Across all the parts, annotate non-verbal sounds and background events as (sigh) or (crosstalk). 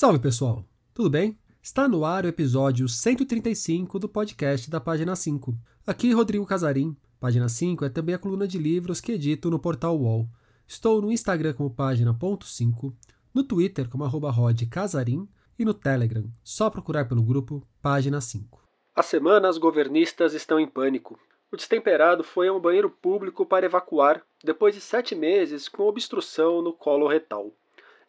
Salve pessoal, tudo bem? Está no ar o episódio 135 do podcast da Página 5. Aqui Rodrigo Casarim. Página 5 é também a coluna de livros que edito no portal UOL. Estou no Instagram como página.5, no Twitter como arroba rodcasarim e no Telegram, só procurar pelo grupo Página 5. A semana as governistas estão em pânico. O destemperado foi a um banheiro público para evacuar depois de sete meses com obstrução no colo retal.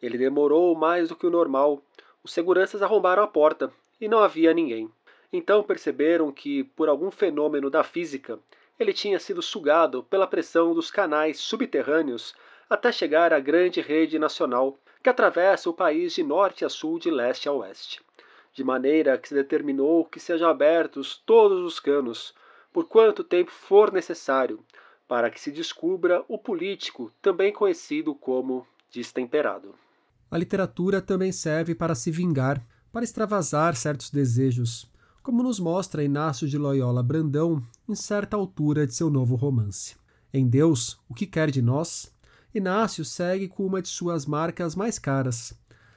Ele demorou mais do que o normal. Os seguranças arrombaram a porta e não havia ninguém. Então perceberam que, por algum fenômeno da física, ele tinha sido sugado pela pressão dos canais subterrâneos até chegar à grande rede nacional que atravessa o país de norte a sul, de leste a oeste. De maneira que se determinou que sejam abertos todos os canos, por quanto tempo for necessário, para que se descubra o político também conhecido como destemperado. A literatura também serve para se vingar, para extravasar certos desejos, como nos mostra Inácio de Loyola Brandão em certa altura de seu novo romance. Em Deus, o que quer de nós? Inácio segue com uma de suas marcas mais caras: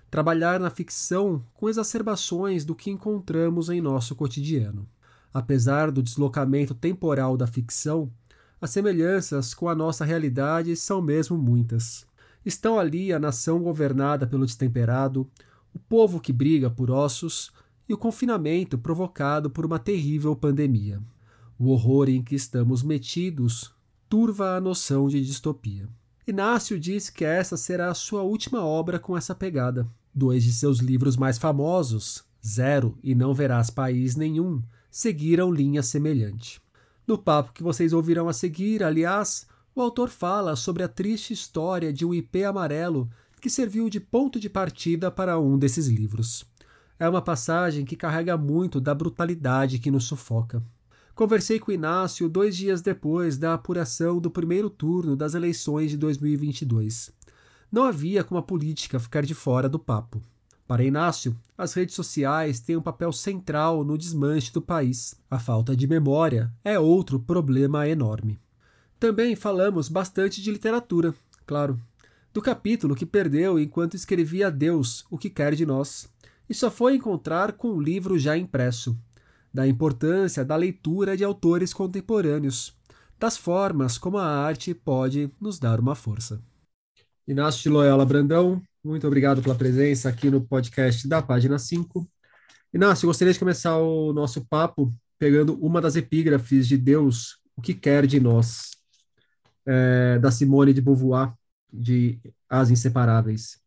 trabalhar na ficção com exacerbações do que encontramos em nosso cotidiano. Apesar do deslocamento temporal da ficção, as semelhanças com a nossa realidade são mesmo muitas. Estão ali a nação governada pelo destemperado, o povo que briga por ossos e o confinamento provocado por uma terrível pandemia. O horror em que estamos metidos turva a noção de distopia. Inácio diz que essa será a sua última obra com essa pegada. Dois de seus livros mais famosos, Zero e Não Verás País Nenhum, seguiram linha semelhante. No papo que vocês ouvirão a seguir, aliás, o autor fala sobre a triste história de um IP amarelo que serviu de ponto de partida para um desses livros. É uma passagem que carrega muito da brutalidade que nos sufoca. Conversei com Inácio dois dias depois da apuração do primeiro turno das eleições de 2022. Não havia como a política ficar de fora do papo. Para Inácio, as redes sociais têm um papel central no desmanche do país. A falta de memória é outro problema enorme. Também falamos bastante de literatura, claro, do capítulo que perdeu enquanto escrevia a Deus o que quer de nós, e só foi encontrar com o livro já impresso, da importância da leitura de autores contemporâneos, das formas como a arte pode nos dar uma força. Inácio de Loyola Brandão, muito obrigado pela presença aqui no podcast da página 5. Inácio, gostaria de começar o nosso papo pegando uma das epígrafes de Deus, o que quer de nós é, da Simone de Beauvoir, de As Inseparáveis.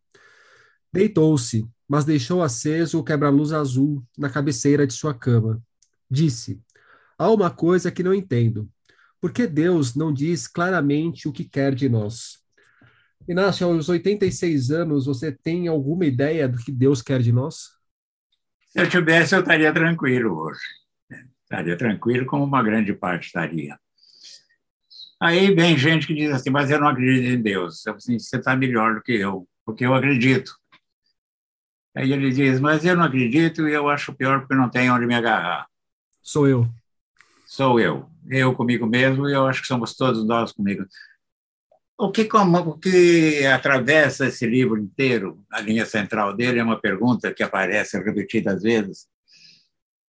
Deitou-se, mas deixou aceso o quebra-luz azul na cabeceira de sua cama. Disse: Há uma coisa que não entendo. Por que Deus não diz claramente o que quer de nós? Inácio, aos 86 anos, você tem alguma ideia do que Deus quer de nós? Se eu tivesse, eu estaria tranquilo hoje. Estaria tranquilo, como uma grande parte estaria. Aí vem gente que diz assim, mas eu não acredito em Deus. Eu, assim, você está melhor do que eu, porque eu acredito. Aí ele diz, mas eu não acredito e eu acho pior porque não tenho onde me agarrar. Sou eu. Sou eu. Eu comigo mesmo e eu acho que somos todos nós comigo. O que, como, o que atravessa esse livro inteiro, a linha central dele, é uma pergunta que aparece repetidas vezes,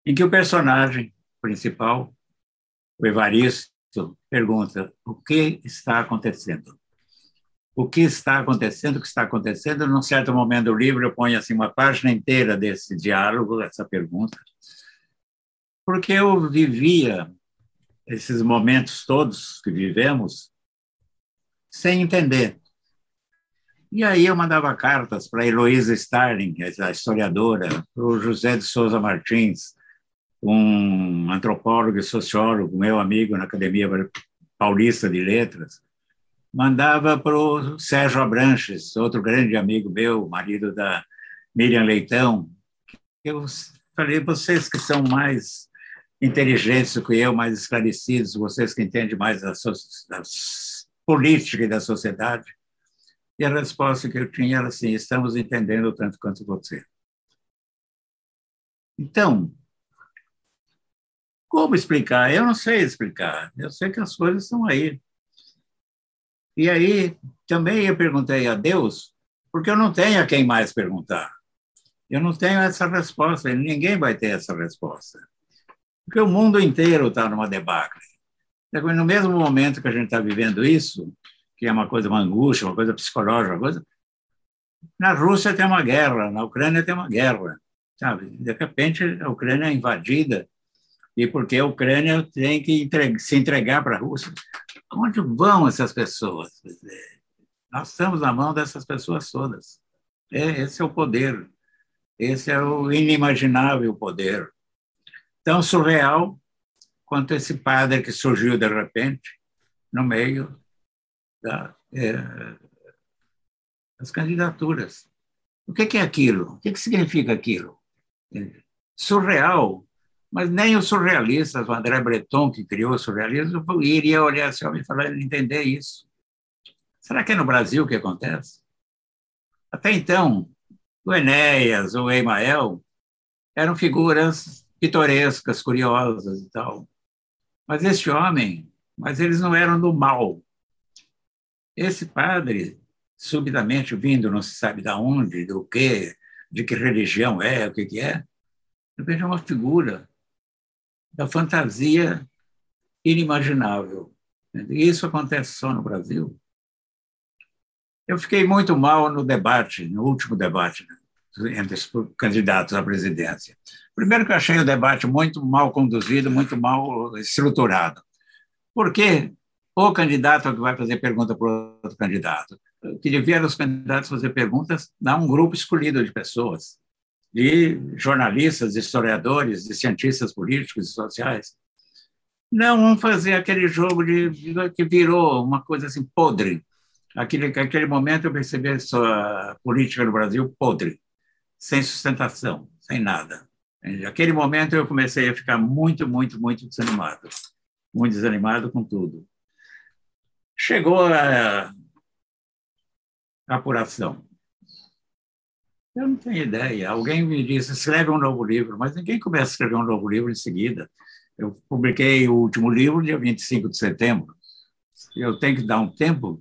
em que o personagem principal, o Evaristo, pergunta: o que está acontecendo? O que está acontecendo? O que está acontecendo? Num certo momento do livro, eu ponho assim uma página inteira desse diálogo, essa pergunta, porque eu vivia esses momentos todos que vivemos sem entender. E aí eu mandava cartas para Heloísa Starling, a historiadora, para o José de Souza Martins, um antropólogo e sociólogo, meu amigo na Academia Paulista de Letras, mandava para o Sérgio Abranches, outro grande amigo meu, marido da Miriam Leitão. Eu falei, vocês que são mais inteligentes do que eu, mais esclarecidos, vocês que entendem mais da, so da política e da sociedade. E a resposta que eu tinha era assim: estamos entendendo tanto quanto você. Então, como explicar? Eu não sei explicar. Eu sei que as coisas estão aí. E aí também eu perguntei a Deus, porque eu não tenho a quem mais perguntar. Eu não tenho essa resposta, ninguém vai ter essa resposta. Porque o mundo inteiro está numa debacle. No mesmo momento que a gente está vivendo isso, que é uma coisa, uma angústia, uma coisa psicológica, uma coisa, na Rússia tem uma guerra, na Ucrânia tem uma guerra, sabe? De repente a Ucrânia é invadida e porque a Ucrânia tem que se entregar para a Rússia. Onde vão essas pessoas? Nós estamos na mão dessas pessoas todas. É, esse é o poder. Esse é o inimaginável poder. Tão surreal quanto esse padre que surgiu de repente no meio da, é, das candidaturas. O que é aquilo? O que significa aquilo? Surreal, mas nem os surrealistas, o André Breton, que criou o surrealismo, iria olhar esse homem e falar, entender isso. Será que é no Brasil que acontece? Até então, o Enéas, o Emael, eram figuras pitorescas, curiosas e tal. Mas este homem, mas eles não eram do mal. Esse padre, subitamente vindo, não se sabe de onde, do que, de que religião é, o que, é, eu vejo uma figura da fantasia inimaginável. E isso acontece só no Brasil. Eu fiquei muito mal no debate, no último debate, né, entre os candidatos à presidência. Primeiro que eu achei o debate muito mal conduzido, muito mal estruturado. Porque o candidato é que vai fazer pergunta para o outro candidato. Que devia os candidatos fazer perguntas a um grupo escolhido de pessoas de jornalistas, historiadores, de cientistas políticos e sociais. Não vamos fazer aquele jogo de, de, que virou uma coisa assim podre. Aquele, aquele momento eu percebi a política no Brasil podre, sem sustentação, sem nada. Naquele momento eu comecei a ficar muito, muito, muito desanimado. Muito desanimado com tudo. Chegou a, a apuração. Eu não tenho ideia. Alguém me disse, escreve um novo livro, mas ninguém começa a escrever um novo livro em seguida. Eu publiquei o último livro dia 25 de setembro. Eu tenho que dar um tempo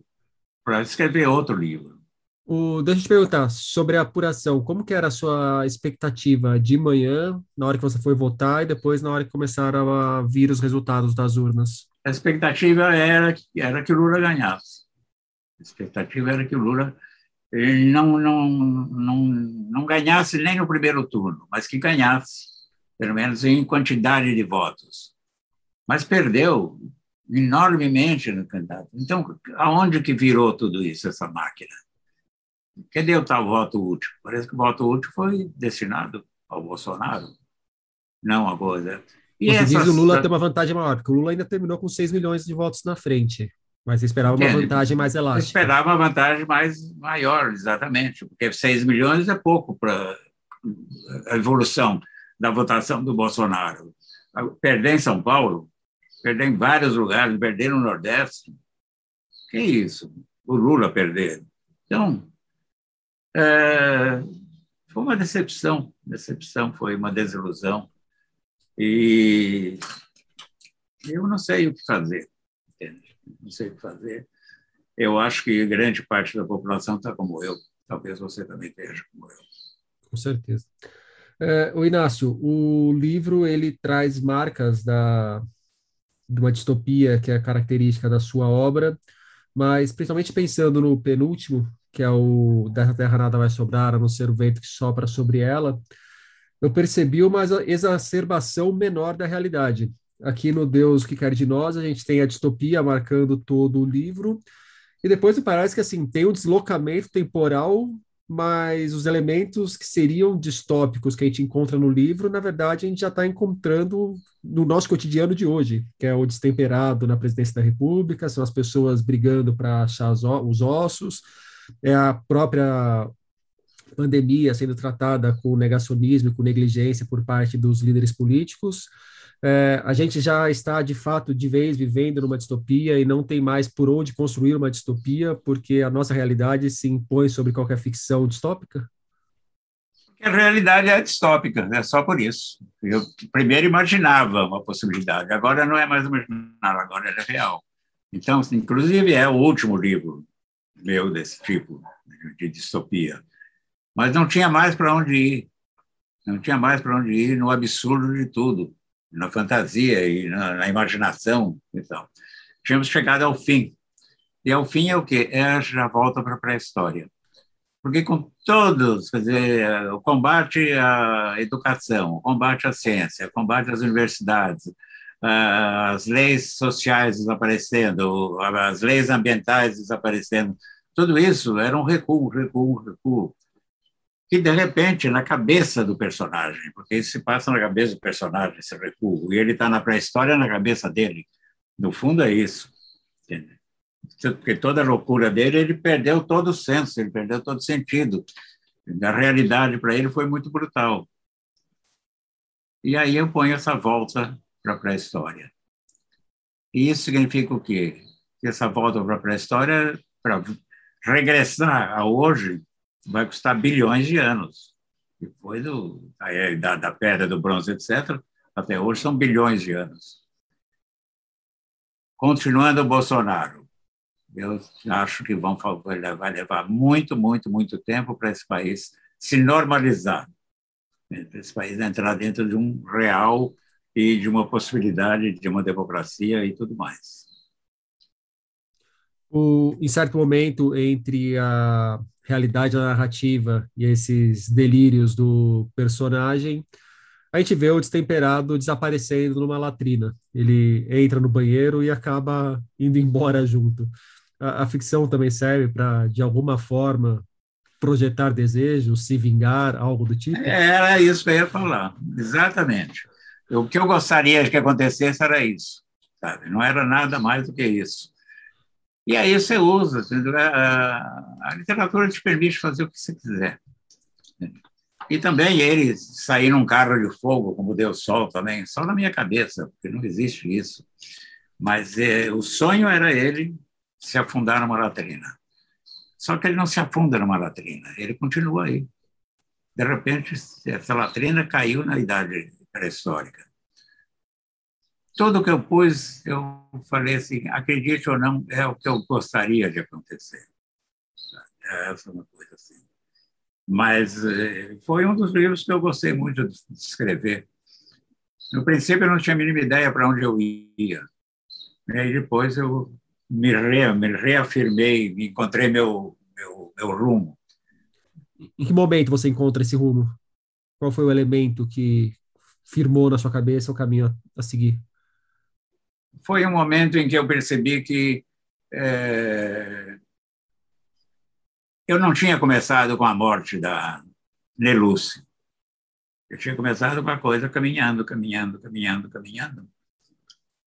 para escrever outro livro. O, deixa eu te perguntar sobre a apuração. Como que era a sua expectativa de manhã, na hora que você foi votar, e depois na hora que começaram a vir os resultados das urnas? A expectativa era, era que o Lula ganhasse. A expectativa era que o Lula não, não, não, não ganhasse nem no primeiro turno, mas que ganhasse, pelo menos em quantidade de votos. Mas perdeu enormemente no candidato. Então, aonde que virou tudo isso, essa máquina? Cadê o tal voto útil? Parece que o voto útil foi destinado ao Bolsonaro, não a coisa. E Você diz o Lula tem uma vantagem maior, porque o Lula ainda terminou com 6 milhões de votos na frente. Mas você esperava uma vantagem mais elástica. esperava uma vantagem mais maior, exatamente, porque 6 milhões é pouco para a evolução da votação do Bolsonaro. Perder em São Paulo, perder em vários lugares, perder no Nordeste, que isso? O Lula perder. Então, é, foi uma decepção, decepção, foi uma desilusão. E eu não sei o que fazer? Não sei o que fazer. Eu acho que grande parte da população está como eu. Talvez você também esteja como eu. Com certeza. É, o Inácio, o livro ele traz marcas da de uma distopia que é característica da sua obra, mas principalmente pensando no penúltimo, que é o Dessa Terra Nada Vai Sobrar, a não ser o vento que sopra sobre ela, eu percebi uma exacerbação menor da realidade. Aqui no Deus que quer de nós, a gente tem a distopia marcando todo o livro, e depois me parece que assim tem um deslocamento temporal, mas os elementos que seriam distópicos que a gente encontra no livro, na verdade, a gente já está encontrando no nosso cotidiano de hoje, que é o destemperado na presidência da República, são as pessoas brigando para achar os ossos, é a própria pandemia sendo tratada com negacionismo com negligência por parte dos líderes políticos é, a gente já está, de fato, de vez vivendo numa distopia e não tem mais por onde construir uma distopia, porque a nossa realidade se impõe sobre qualquer ficção distópica? A realidade é distópica, é só por isso. Eu primeiro imaginava uma possibilidade, agora não é mais imaginar, agora é real. Então, inclusive, é o último livro meu desse tipo, de distopia. Mas não tinha mais para onde ir. Não tinha mais para onde ir no absurdo de tudo, na fantasia e na, na imaginação e tal. Tínhamos chegado ao fim. E ao fim é o quê? É a volta para a pré-história. Porque com todos, quer dizer, o combate à educação, o combate à ciência, o combate às universidades, as leis sociais desaparecendo, as leis ambientais desaparecendo, tudo isso era um recuo, recuo, recuo. Que, de repente, na cabeça do personagem, porque isso se passa na cabeça do personagem, esse recuo, e ele está na pré-história na cabeça dele. No fundo, é isso. Porque toda a loucura dele, ele perdeu todo o senso, ele perdeu todo o sentido. A realidade para ele foi muito brutal. E aí eu ponho essa volta para a pré-história. E isso significa o quê? Que essa volta para a pré-história, para regressar a hoje, vai custar bilhões de anos. Depois do, da, da pedra, do bronze, etc., até hoje são bilhões de anos. Continuando o Bolsonaro eu acho que vão, vai levar muito, muito, muito tempo para esse país se normalizar, né? para esse país entrar dentro de um real e de uma possibilidade de uma democracia e tudo mais. O, em certo momento, entre a realidade da narrativa e esses delírios do personagem, a gente vê o destemperado desaparecendo numa latrina. Ele entra no banheiro e acaba indo embora junto a, a ficção também serve para, de alguma forma, projetar desejos, se vingar, algo do tipo? Era isso que eu ia falar, exatamente. O que eu gostaria que acontecesse era isso, sabe? Não era nada mais do que isso. E aí você usa, a, literatura te permite fazer o que você quiser. E também ele sair num carro de fogo, como deu sol também, só na minha cabeça, porque não existe isso. Mas é, o sonho era ele se afundar numa latrina. Só que ele não se afunda numa latrina, ele continua aí. De repente, essa latrina caiu na idade pré-histórica. Tudo que eu pus, eu falei assim, acredite ou não, é o que eu gostaria de acontecer. Essa é uma coisa assim. Mas eh, foi um dos livros que eu gostei muito de escrever. No princípio, eu não tinha a mínima ideia para onde eu ia. E aí depois eu me, re, me reafirmei, me encontrei meu, meu, meu rumo. Em que momento você encontra esse rumo? Qual foi o elemento que firmou na sua cabeça o caminho a, a seguir? Foi um momento em que eu percebi que é, eu não tinha começado com a morte da Neluce. Eu tinha começado com a coisa caminhando, caminhando, caminhando, caminhando.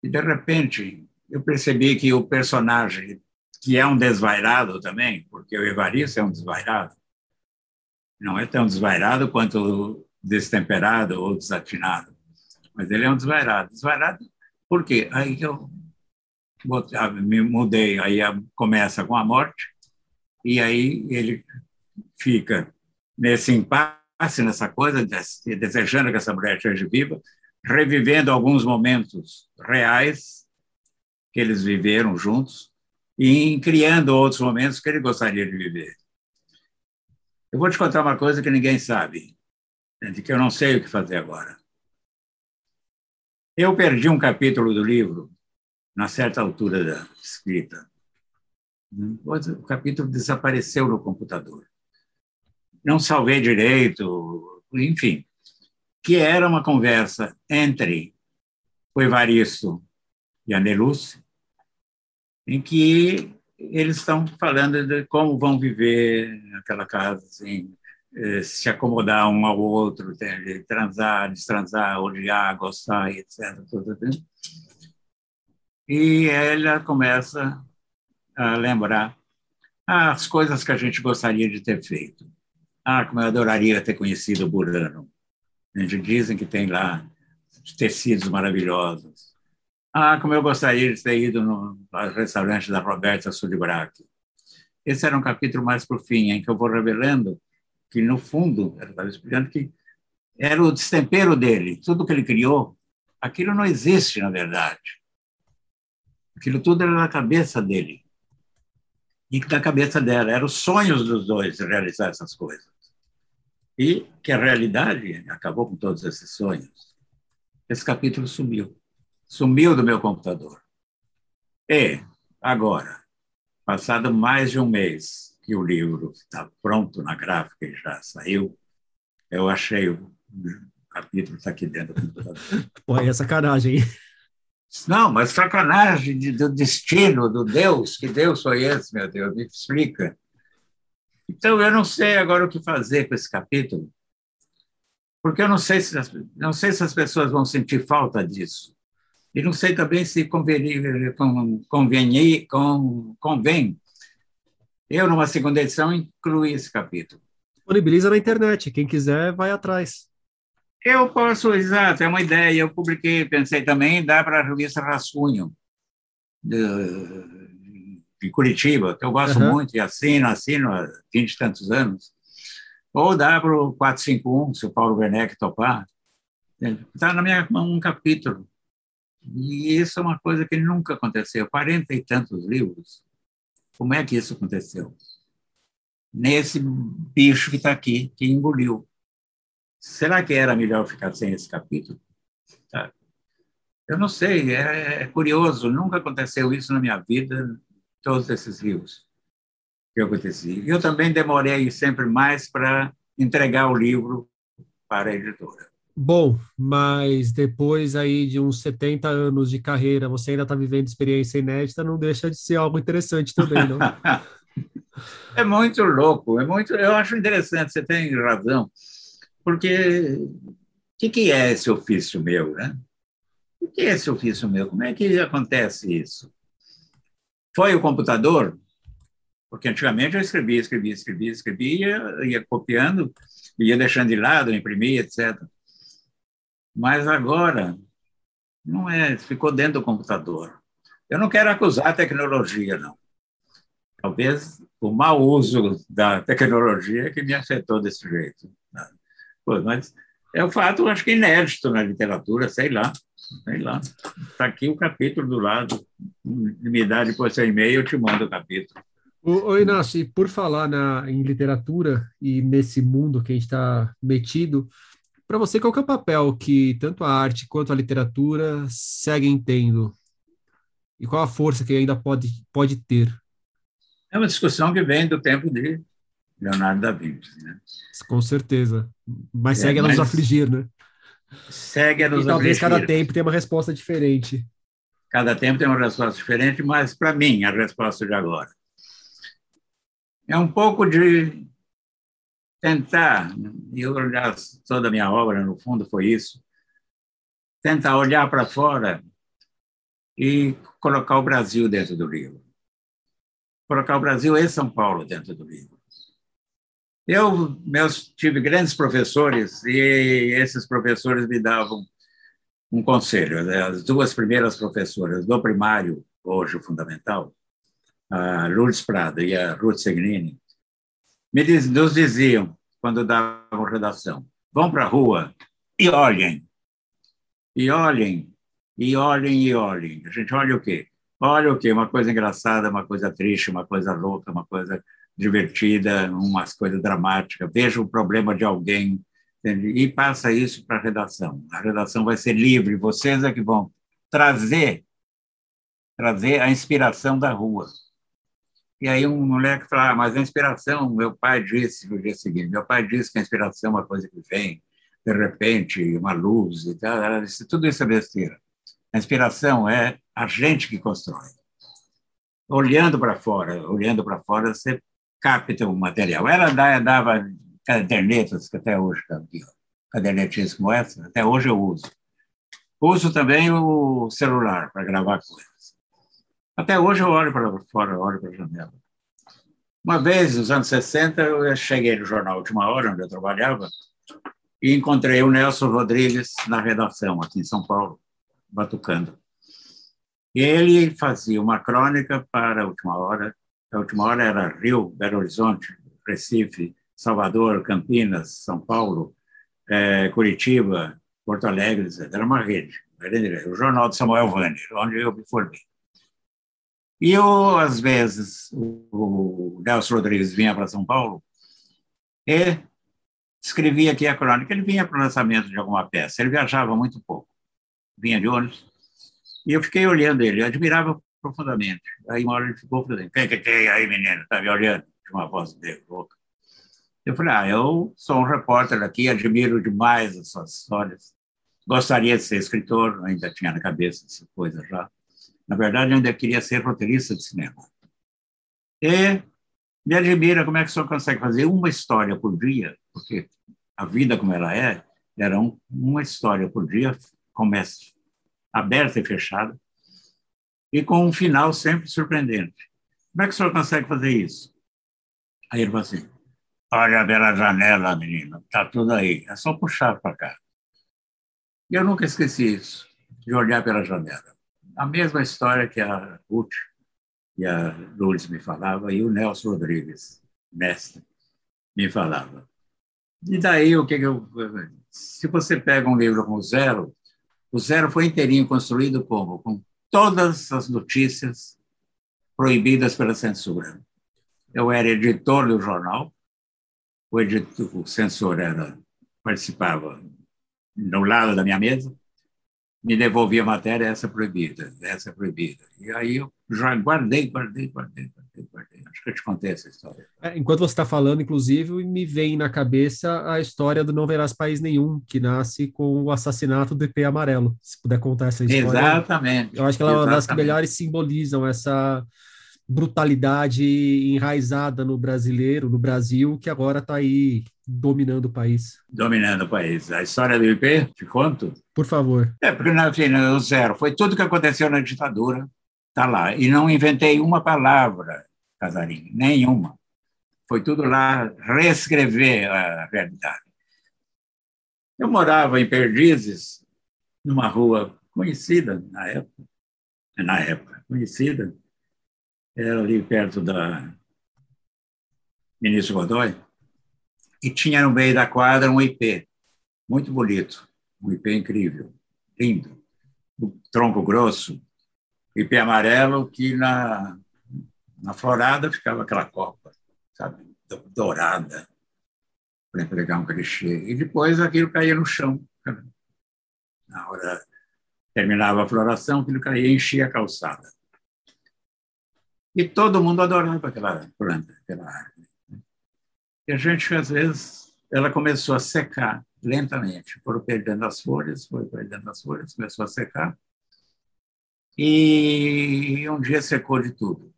E, de repente, eu percebi que o personagem, que é um desvairado também, porque o Evaristo é um desvairado, não é tão desvairado quanto destemperado ou desatinado, mas ele é um desvairado. Desvairado por quê? Aí eu ah, me mudei, aí começa com a morte, e aí ele fica nesse impasse, nessa coisa, desejando que essa mulher esteja viva, revivendo alguns momentos reais que eles viveram juntos e criando outros momentos que ele gostaria de viver. Eu vou te contar uma coisa que ninguém sabe, de que eu não sei o que fazer agora. Eu perdi um capítulo do livro na certa altura da escrita. O capítulo desapareceu no computador. Não salvei direito, enfim, que era uma conversa entre o Evaristo e a Neluce, em que eles estão falando de como vão viver naquela casa, assim, se acomodar um ao outro, transar, destransar, odiar, gostar, etc. Tudo, tudo. E ela começa a lembrar as coisas que a gente gostaria de ter feito. Ah, como eu adoraria ter conhecido o Burano. Dizem que tem lá tecidos maravilhosos ah, como eu gostaria de ter ido no restaurante da Roberta Sulibrac. Esse era um capítulo mais para o fim, em que eu vou revelando que, no fundo, ela estava explicando que era o destempero dele, tudo que ele criou, aquilo não existe, na verdade. Aquilo tudo era na cabeça dele. E da cabeça dela, eram os sonhos dos dois realizar essas coisas. E que a realidade acabou com todos esses sonhos. Esse capítulo sumiu. Sumiu do meu computador. E, agora, passado mais de um mês que o livro está pronto na gráfica e já saiu, eu achei o capítulo está aqui dentro do computador. (laughs) Pô, é sacanagem. Não, mas sacanagem de, do destino, do Deus. Que Deus foi esse, meu Deus? Me explica. Então, eu não sei agora o que fazer com esse capítulo, porque eu não sei se as, não sei se as pessoas vão sentir falta disso. E não sei também se convém, convém, convém eu, numa segunda edição, incluir esse capítulo. Disponibiliza na internet, quem quiser vai atrás. Eu posso, exato, é uma ideia. Eu publiquei, pensei também, dá para a revista Rascunho, de, de Curitiba, que eu gosto uhum. muito e assino, assino há 20 e tantos anos. Ou dá para o 451, se o Paulo Werneck topar. Está na minha mão um capítulo. E isso é uma coisa que nunca aconteceu. Quarenta e tantos livros. Como é que isso aconteceu? Nesse bicho que está aqui, que engoliu. Será que era melhor ficar sem esse capítulo? Tá. Eu não sei, é, é, curioso, nunca aconteceu isso na minha vida, todos esses livros que aconteci. Eu também demorei sempre mais para entregar o livro para a editora. Bom, mas depois aí de uns 70 anos de carreira, você ainda está vivendo experiência inédita, não deixa de ser algo interessante também, não? (laughs) é muito louco, é muito. Eu acho interessante, você tem razão porque o que, que é esse ofício meu, né? O que é esse ofício meu? Como é que acontece isso? Foi o computador? Porque antigamente eu escrevia, escrevia, escrevia, escrevia, ia, ia copiando, ia deixando de lado, imprimia, etc. Mas agora, não é, ficou dentro do computador. Eu não quero acusar a tecnologia, não. Talvez o mau uso da tecnologia que me afetou desse jeito. Né? Pô, mas é um fato, acho que inédito na literatura, sei lá. Sei lá. Está aqui o capítulo do lado. Me dá depois seu e-mail, eu te mando o capítulo. Ô, Inácio, por falar na, em literatura e nesse mundo que a gente está metido, para você, qual é o papel que tanto a arte quanto a literatura seguem tendo? E qual a força que ainda pode, pode ter? É uma discussão que vem do tempo de Leonardo da Vinci. Né? Com certeza. Mas é, segue a nos afligir, né? Segue a nos e talvez afligir. cada tempo tenha uma resposta diferente. Cada tempo tem uma resposta diferente, mas para mim, a resposta de agora é um pouco de tentar, e aliás, toda a minha obra, no fundo, foi isso, tentar olhar para fora e colocar o Brasil dentro do livro. Colocar o Brasil e São Paulo dentro do livro. Eu meus, tive grandes professores e esses professores me davam um conselho. Né? As duas primeiras professoras do primário, hoje o fundamental, a Lourdes Prada e a Ruth Segnini, me diz, nos diziam, quando davam redação, vão para a rua e olhem. E olhem, e olhem, e olhem. A gente olha o quê? Olha o quê? Uma coisa engraçada, uma coisa triste, uma coisa louca, uma coisa divertida, umas coisas dramáticas, veja o problema de alguém entende? e passa isso para a redação. A redação vai ser livre, vocês é que vão trazer trazer a inspiração da rua. E aí um moleque fala, ah, mas a inspiração, meu pai disse no dia seguinte, meu pai disse que a inspiração é uma coisa que vem, de repente, uma luz e tal. Ela disse, tudo isso é besteira. A inspiração é a gente que constrói. Olhando para fora, olhando para fora, você capta o material. Ela dava cadernetas, que até hoje está aqui, cadernetinhas como essa, até hoje eu uso. Uso também o celular para gravar coisas. Até hoje eu olho para fora, olho para a janela. Uma vez, nos anos 60, eu cheguei no jornal Última Hora, onde eu trabalhava, e encontrei o Nelson Rodrigues na redação, aqui em São Paulo, batucando. E ele fazia uma crônica para a Última Hora a última hora era Rio, Belo Horizonte, Recife, Salvador, Campinas, São Paulo, é, Curitiba, Porto Alegre, etc. Era uma rede, o jornal de Samuel Vander, onde eu me formei. E eu, às vezes, o Nelson Rodrigues vinha para São Paulo e escrevia aqui a crônica. Ele vinha para o lançamento de alguma peça, ele viajava muito pouco, vinha de ônibus, e eu fiquei olhando ele, eu admirava profundamente. Aí uma hora ele ficou falando, quem que tem aí, menino? Está me olhando? De uma voz dele, louca. Eu falei, ah, eu sou um repórter aqui, admiro demais as suas histórias. Gostaria de ser escritor, ainda tinha na cabeça essa coisa já. Na verdade, ainda queria ser roteirista de cinema. E me admira como é que o senhor consegue fazer uma história por dia, porque a vida como ela é, era um, uma história por dia, começa aberta e fechada, e com um final sempre surpreendente. Como é que o senhor consegue fazer isso? Aí ele falou assim, olha pela janela, menino, está tudo aí, é só puxar para cá. E eu nunca esqueci isso, de olhar pela janela. A mesma história que a Ruth e a Lourdes me falava, e o Nelson Rodrigues, mestre, me falava. E daí, o que, que eu. Se você pega um livro como Zero, o Zero foi inteirinho construído como? Com todas as notícias proibidas pela censura. Eu era editor do jornal, o, editor, o censor era, participava no lado da minha mesa, me devolvia a matéria, essa é proibida, essa é proibida. E aí eu já guardei, guardei, guardei, guardei, guardei. Acho que eu te contei essa história. É, enquanto você está falando, inclusive, me vem na cabeça a história do Não Verás País Nenhum, que nasce com o assassinato do IP Amarelo. Se puder contar essa história. Exatamente. Eu acho que ela é uma das que melhores simbolizam essa brutalidade enraizada no brasileiro, no Brasil, que agora está aí dominando o país. Dominando o país. A história do IP, te conto? Por favor. É, porque na o zero foi tudo que aconteceu na ditadura, está lá. E não inventei uma palavra, Casarinho, nenhuma. Foi tudo lá reescrever a realidade. Eu morava em Perdizes, numa rua conhecida na época, na época, conhecida, era ali perto da Ministro Godoy, e tinha no meio da quadra um IP, muito bonito, um IP incrível, lindo, tronco grosso, IP amarelo, que na, na florada ficava aquela copa, sabe, dourada, para empregar um clichê. E depois aquilo caía no chão. Na hora terminava a floração, aquilo caía e enchia a calçada. E todo mundo adorava aquela planta, aquela árvore. E a gente, às vezes, ela começou a secar lentamente. Foram perdendo as folhas, foi perdendo as folhas, começou a secar. E um dia secou de tudo.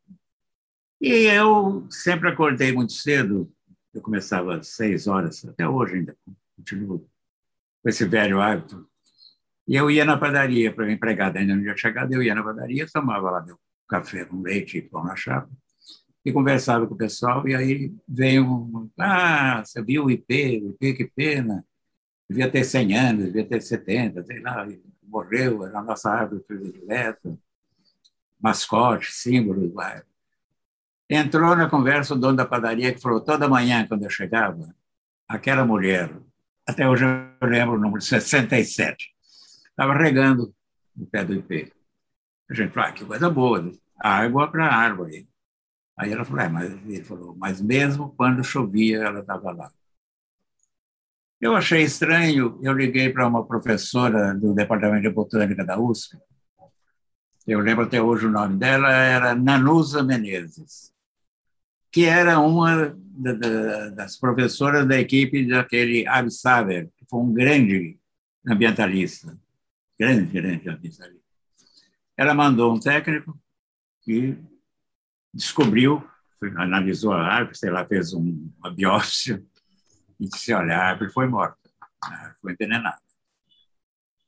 E eu sempre acordei muito cedo, eu começava às seis horas, até hoje ainda, continuo com esse velho hábito. E eu ia na padaria, para empregada ainda não tinha chegado, eu ia na padaria, tomava lá meu café com leite e pão na chapa, e conversava com o pessoal, e aí veio um, ah, você viu o IP, o IP, que pena, devia ter 100 anos, devia ter 70, sei lá, morreu, era a nossa árvore predileta, mascote, símbolo do bairro. Entrou na conversa o dono da padaria que falou, toda manhã, quando eu chegava, aquela mulher, até hoje eu lembro o número 67, estava regando o pé do IP. A gente falou, ah, que coisa boa, né? água para árvore. Aí ela falou, é, mas ele falou, mas mesmo quando chovia, ela estava lá. Eu achei estranho, eu liguei para uma professora do Departamento de Botânica da USP, eu lembro até hoje o nome dela, era Nanusa Menezes, que era uma das professoras da equipe daquele Ab Saber, que foi um grande ambientalista, grande, grande ambientalista. Ela mandou um técnico que descobriu, analisou a árvore, sei lá, fez um, uma biópsia e disse, olha, a árvore foi morta, foi envenenada.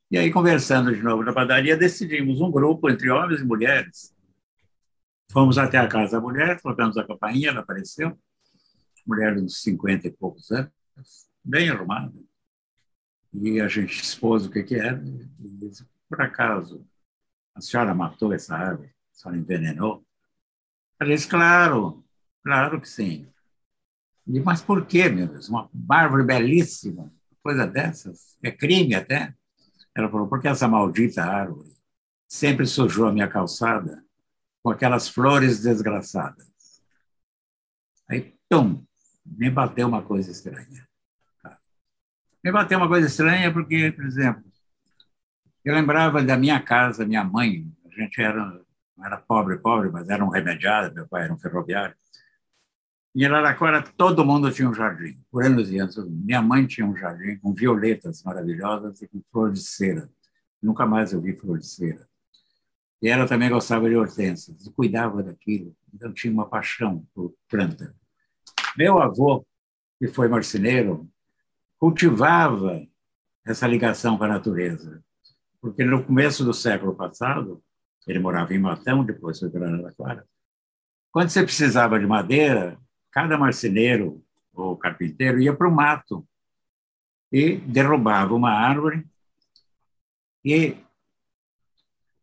E aí, conversando de novo na padaria, decidimos um grupo entre homens e mulheres. Fomos até a casa da mulher, tocamos a campainha, ela apareceu, mulher de uns 50 e poucos anos, bem arrumada. E a gente expôs o que, que era, e disse, por acaso, a senhora matou essa árvore? A senhora envenenou? Ela disse, claro, claro que sim. Mas por quê, meu Deus? Uma árvore belíssima, coisa dessas? É crime até? Ela falou, porque essa maldita árvore sempre sujou a minha calçada com aquelas flores desgraçadas. Aí, tum, me bateu uma coisa estranha. Me bateu uma coisa estranha porque, por exemplo, eu lembrava da minha casa, minha mãe, a gente era, era pobre, pobre, mas era um remediado, meu pai era um ferroviário. Em Araraquara, todo mundo tinha um jardim, por anos e anos. Minha mãe tinha um jardim com violetas maravilhosas e com flor de cera. Nunca mais eu vi flor de cera. E ela também gostava de hortênsias, cuidava daquilo. Então tinha uma paixão por planta. Meu avô, que foi marceneiro, cultivava essa ligação com a natureza. Porque no começo do século passado, ele morava em Matão, depois foi para Araraquara. Quando você precisava de madeira, cada marceneiro ou carpinteiro ia para o mato e derrubava uma árvore e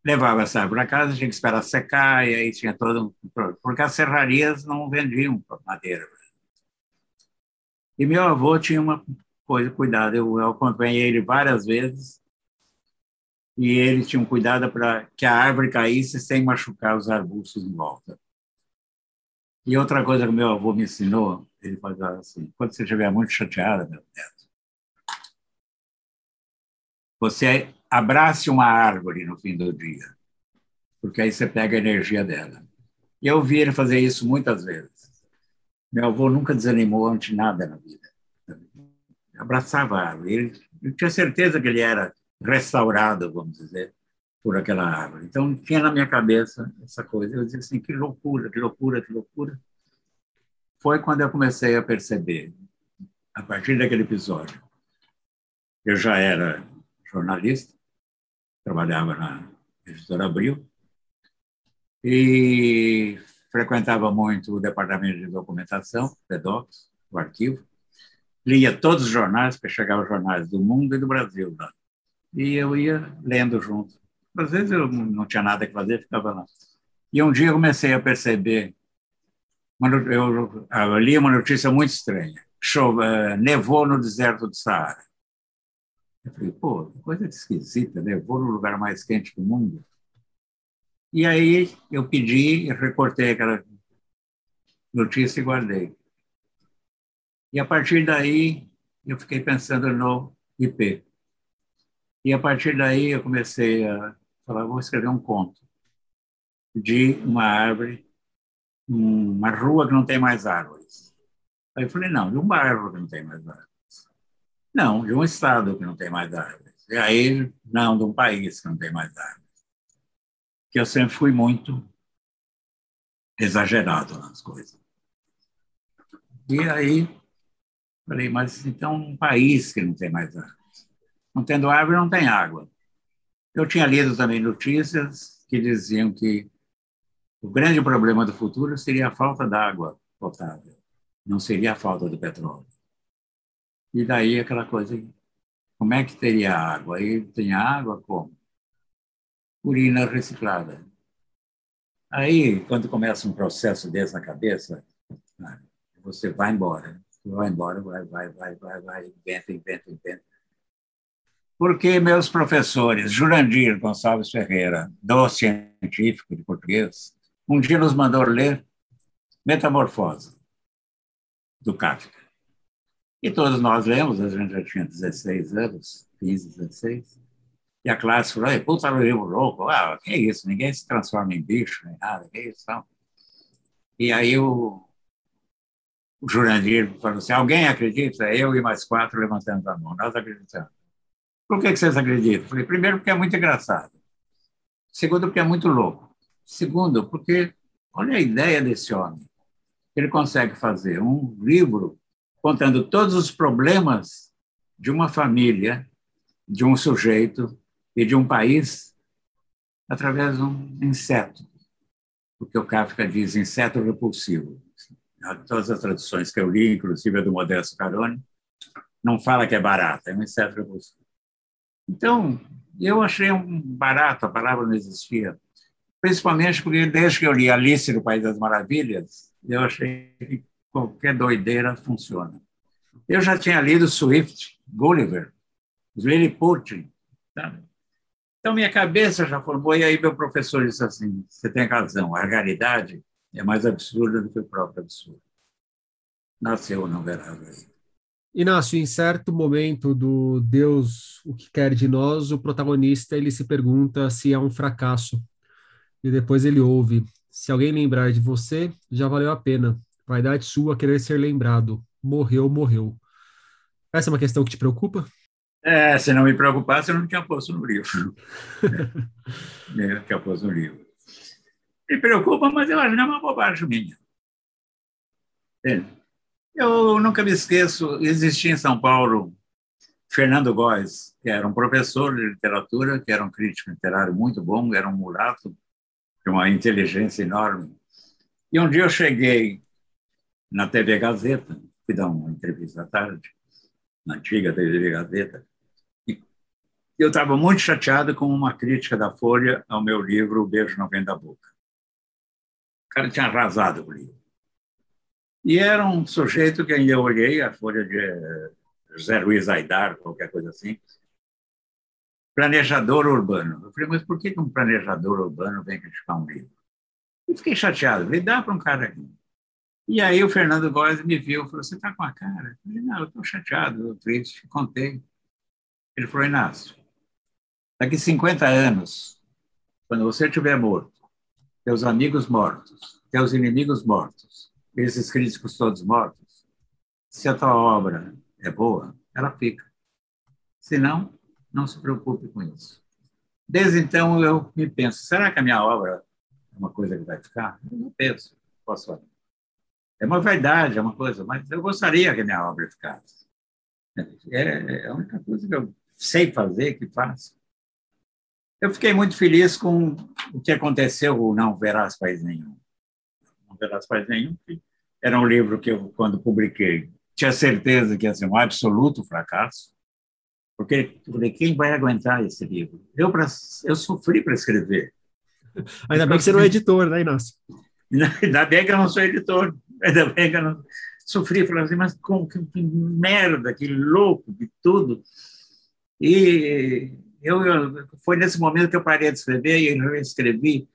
levava essa árvore para casa, tinha que esperar secar, e aí tinha todo um... Porque as serrarias não vendiam madeira. E meu avô tinha uma coisa, cuidado, eu acompanhei ele várias vezes, e ele tinha um cuidado para que a árvore caísse sem machucar os arbustos em volta. E outra coisa que meu avô me ensinou, ele fazia assim, quando você estiver muito chateada, meu neto, você abrace uma árvore no fim do dia, porque aí você pega a energia dela. E eu vi ele fazer isso muitas vezes. Meu avô nunca desanimou ante nada na vida. Abraçava a árvore. Ele, eu tinha certeza que ele era restaurado, vamos dizer, por aquela árvore. Então, tinha na minha cabeça essa coisa. Eu dizia assim, que loucura, que loucura, que loucura. Foi quando eu comecei a perceber, a partir daquele episódio, eu já era jornalista, trabalhava na editora Abril, e frequentava muito o departamento de documentação, PEDOCS, o arquivo, lia todos os jornais, porque chegavam jornais do mundo e do Brasil lá. E eu ia lendo junto. Às vezes eu não tinha nada que fazer, ficava lá. E um dia eu comecei a perceber, eu, eu li uma notícia muito estranha. Chove, eh, nevou no deserto do Saara. Eu falei, pô, coisa esquisita, nevou no lugar mais quente do mundo. E aí eu pedi e recortei aquela notícia e guardei. E a partir daí eu fiquei pensando no IP. E a partir daí eu comecei a falar, vou escrever um conto de uma árvore, uma rua que não tem mais árvores. Aí eu falei, não, de um bairro que não tem mais árvores. Não, de um estado que não tem mais árvores. E aí, não, de um país que não tem mais árvores. Que eu sempre fui muito exagerado nas coisas. E aí, falei, mas então um país que não tem mais árvores. Não tendo árvore, não tem água. Eu tinha lido também notícias que diziam que o grande problema do futuro seria a falta d'água potável, não seria a falta do petróleo. E daí aquela coisa, como é que teria água? Aí tem água como? Urina reciclada. Aí, quando começa um processo desse na cabeça, você vai embora. Vai embora, vai, vai, vai, vai, vai, inventa, inventa, inventa. Porque meus professores, Jurandir Gonçalves Ferreira, do científico de português, um dia nos mandou ler Metamorfose, do Kafka. E todos nós lemos, a gente já tinha 16 anos, 15, 16, e a classe falou, puta livro louco, ah, que isso, ninguém se transforma em bicho, nem nada, que isso, não. E aí o, o Jurandir falou assim, alguém acredita? Eu e mais quatro levantando a mão, nós acreditamos. Por que, vocês acreditam? Falei, primeiro, porque é muito engraçado. Segundo, porque é muito louco. Segundo, porque olha a ideia desse homem. Ele consegue fazer um livro contando todos os problemas de uma família, de um sujeito e de um país através de um inseto. Porque o Kafka diz inseto repulsivo. Todas as traduções que eu li, inclusive a do Modesto Carone, não fala que é barata, é um inseto repulsivo. Então, eu achei um barato, a palavra não existia, principalmente porque desde que eu li Alice no País das Maravilhas, eu achei que qualquer doideira funciona. Eu já tinha lido Swift, Gulliver, Lilliput, sabe? Então, minha cabeça já formou, e aí meu professor disse assim, você tem razão, a realidade é mais absurda do que o próprio absurdo. Nasceu o não verável. Inácio, em certo momento do Deus, o que quer de nós, o protagonista ele se pergunta se é um fracasso. E depois ele ouve: se alguém lembrar de você, já valeu a pena. Vaidade sua querer ser lembrado. Morreu, morreu. Essa é uma questão que te preocupa? É, se não me preocupasse, eu não tinha posto no livro. (laughs) é, eu tinha posto no livro. Me preocupa, mas eu acho que é uma bobagem minha. É. Eu nunca me esqueço, existia em São Paulo Fernando Góes, que era um professor de literatura, que era um crítico literário muito bom, era um mulato, de uma inteligência enorme. E um dia eu cheguei na TV Gazeta, fui dar uma entrevista à tarde, na antiga TV Gazeta, e eu estava muito chateado com uma crítica da Folha ao meu livro O Beijo Não Vem da Boca. O cara tinha arrasado o livro. E era um sujeito que ainda olhei, a folha de José Luiz Aidar, qualquer coisa assim, planejador urbano. Eu falei, mas por que um planejador urbano vem criticar um livro? E fiquei chateado, falei, dá para um cara aqui. E aí o Fernando Góes me viu, falou, você está com a cara? Eu falei, não, eu estou chateado, triste, contei. Ele falou, Inácio, daqui 50 anos, quando você estiver morto, teus amigos mortos, teus inimigos mortos, esses críticos todos mortos, se a tua obra é boa, ela fica. Se não, não se preocupe com isso. Desde então eu me penso, será que a minha obra é uma coisa que vai ficar? Eu não penso, posso falar. É uma verdade, é uma coisa, mas eu gostaria que a minha obra ficasse. É, é a única coisa que eu sei fazer, que faço. Eu fiquei muito feliz com o que aconteceu, o Não Verás País Nenhum não Pelas Pais Nenhum, que era um livro que eu, quando publiquei, tinha certeza que ia ser um absoluto fracasso, porque eu falei, quem vai aguentar esse livro? Eu, pra, eu sofri para escrever. Ainda bem que você não é editor, né, Inácio? (laughs) Ainda bem que eu não sou editor, ainda bem que eu não... Sofri, falei assim, mas com, que, que merda, que louco, de tudo. E eu, eu, foi nesse momento que eu parei de escrever e eu escrevi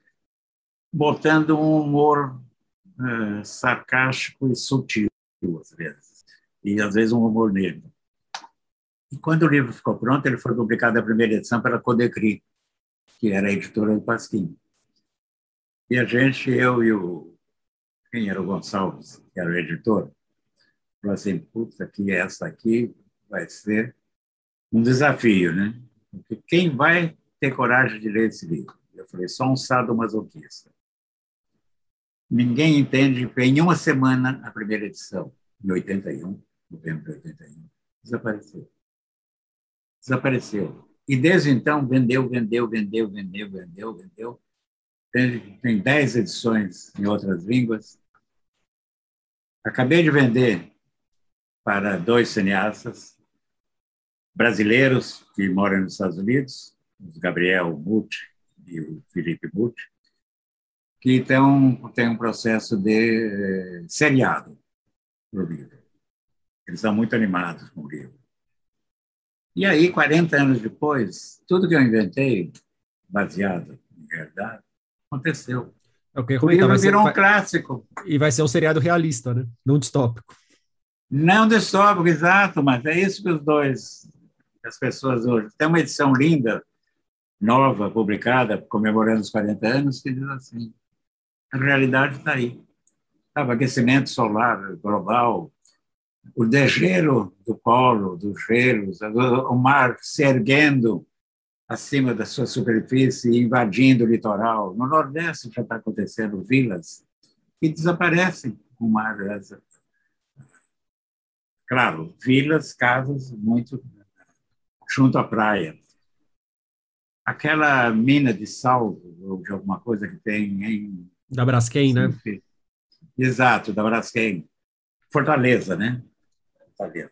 botando um humor uh, sarcástico e sutil, às vezes, e às vezes um humor negro. E quando o livro ficou pronto, ele foi publicado a primeira edição pela Codecri, que era a editora do Pasquim. E a gente, eu e o. Quem era o Gonçalves, que era o editor, falou assim: puta, que essa aqui vai ser um desafio, né? Porque quem vai ter coragem de ler esse livro? Eu falei: só um sadomasoquista. Ninguém entende em uma semana a primeira edição, em 81, novembro de 81, desapareceu. Desapareceu. E desde então vendeu, vendeu, vendeu, vendeu, vendeu, vendeu. Tem, tem dez edições em outras línguas. Acabei de vender para dois cineastas brasileiros que moram nos Estados Unidos, o Gabriel Muti e o Felipe Muti, que então tem um processo de eh, seriado para o livro. Eles estão muito animados com o livro. E aí, 40 anos depois, tudo que eu inventei, baseado em verdade, aconteceu. É o que o livro virou um clássico. E vai ser um seriado realista, né? não distópico. Não distópico, exato, mas é isso que os dois, as pessoas hoje. Tem uma edição linda, nova, publicada, comemorando os 40 anos, que diz assim: a realidade está aí. O aquecimento solar global, o degelo do polo, dos gelos, o mar se erguendo acima da sua superfície invadindo o litoral. No Nordeste já está acontecendo vilas que desaparecem com o mar. Claro, vilas, casas muito junto à praia. Aquela mina de sal ou de alguma coisa que tem em da Braskem, né? Exato, da Braskem. Fortaleza, né? Fortaleza.